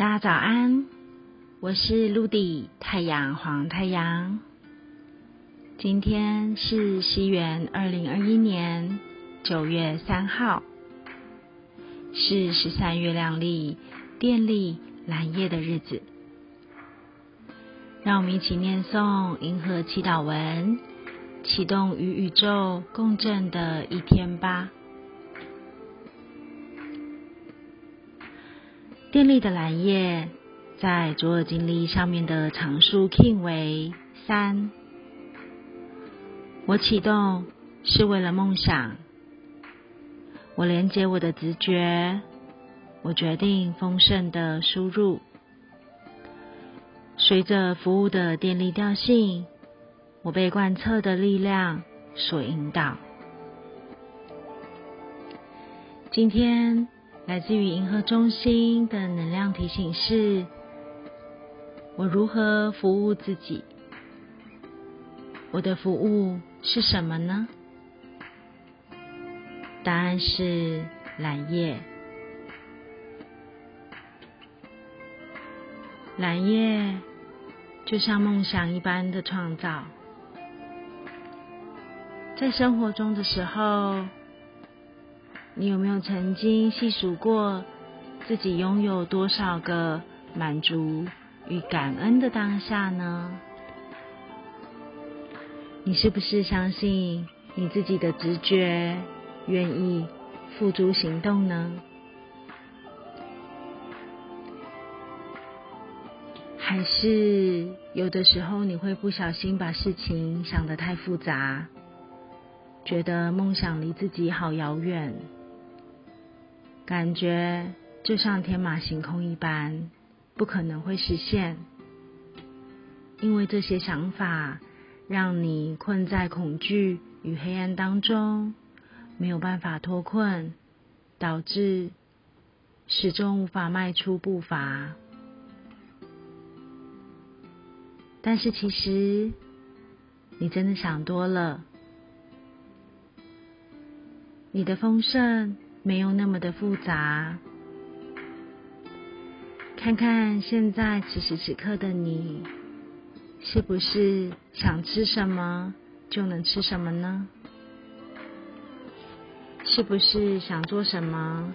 大家早安，我是陆地太阳黄太阳。今天是西元二零二一年九月三号，是十三月亮历电力蓝夜的日子。让我们一起念诵银河祈祷文，启动与宇宙共振的一天吧。电力的蓝叶在左耳经历上面的常数 king 为三。我启动是为了梦想，我连接我的直觉，我决定丰盛的输入，随着服务的电力调性，我被贯彻的力量所引导。今天。来自于银河中心的能量提醒是：我如何服务自己？我的服务是什么呢？答案是蓝叶。蓝叶就像梦想一般的创造，在生活中的时候。你有没有曾经细数过自己拥有多少个满足与感恩的当下呢？你是不是相信你自己的直觉，愿意付诸行动呢？还是有的时候你会不小心把事情想得太复杂，觉得梦想离自己好遥远？感觉就像天马行空一般，不可能会实现，因为这些想法让你困在恐惧与黑暗当中，没有办法脱困，导致始终无法迈出步伐。但是其实你真的想多了，你的丰盛。没有那么的复杂。看看现在此时此刻的你，是不是想吃什么就能吃什么呢？是不是想做什么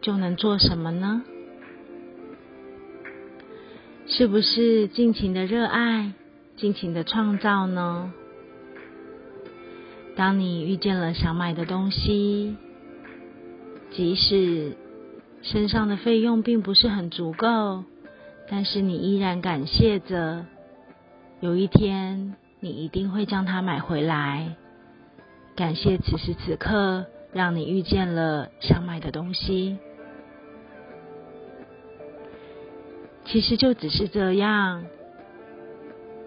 就能做什么呢？是不是尽情的热爱、尽情的创造呢？当你遇见了想买的东西。即使身上的费用并不是很足够，但是你依然感谢着。有一天，你一定会将它买回来。感谢此时此刻让你遇见了想买的东西。其实就只是这样，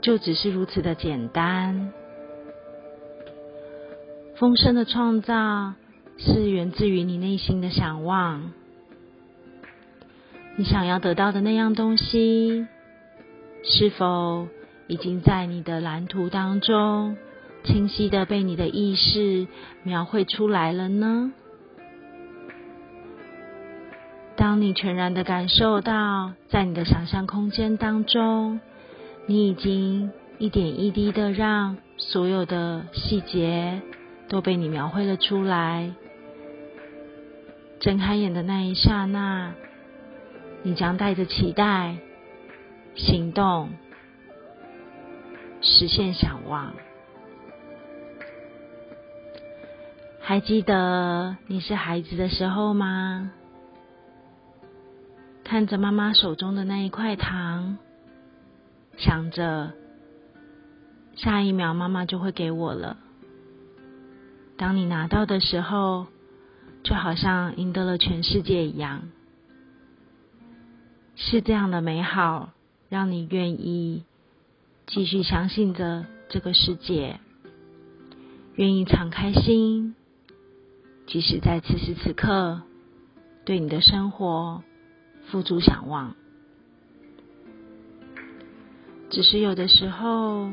就只是如此的简单。丰盛的创造。是源自于你内心的想望，你想要得到的那样东西，是否已经在你的蓝图当中清晰的被你的意识描绘出来了呢？当你全然的感受到，在你的想象空间当中，你已经一点一滴的让所有的细节都被你描绘了出来。睁开眼的那一刹那，你将带着期待行动，实现想望。还记得你是孩子的时候吗？看着妈妈手中的那一块糖，想着下一秒妈妈就会给我了。当你拿到的时候。就好像赢得了全世界一样，是这样的美好，让你愿意继续相信着这个世界，愿意敞开心，即使在此时此刻，对你的生活付诸想望。只是有的时候，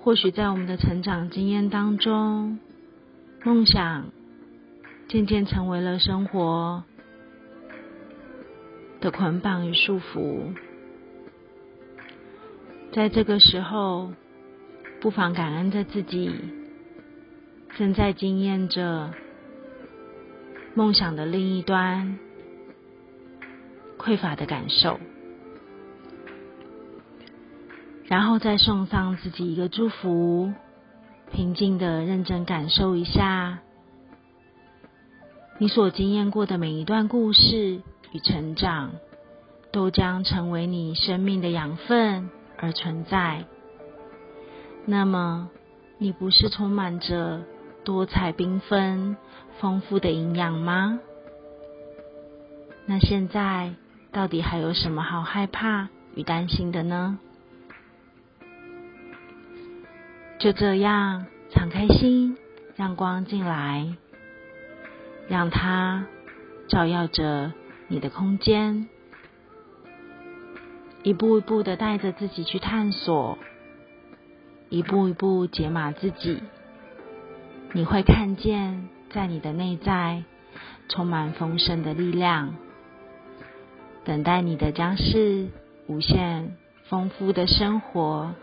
或许在我们的成长经验当中，梦想。渐渐成为了生活的捆绑与束缚。在这个时候，不妨感恩着自己正在经验着梦想的另一端匮乏的感受，然后再送上自己一个祝福，平静的认真感受一下你所经验过的每一段故事与成长，都将成为你生命的养分。而存在，那么你不是充满着多彩缤纷、丰富的营养吗？那现在到底还有什么好害怕与担心的呢？就这样，敞开心，让光进来，让它照耀着你的空间。一步一步的带着自己去探索，一步一步解码自己，你会看见在你的内在充满丰盛的力量，等待你的将是无限丰富的生活，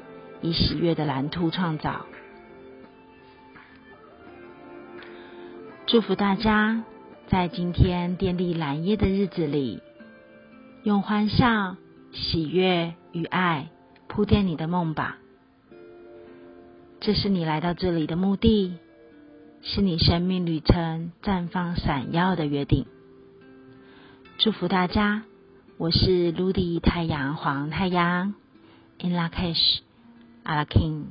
以喜悦的蓝图创造。祝福大家在今天电力蓝夜的日子里，用欢笑。喜悦与爱铺垫你的梦吧，这是你来到这里的目的，是你生命旅程绽放闪耀的约定。祝福大家，我是 Ludy 太阳黄太阳，In La Cash，阿拉 King。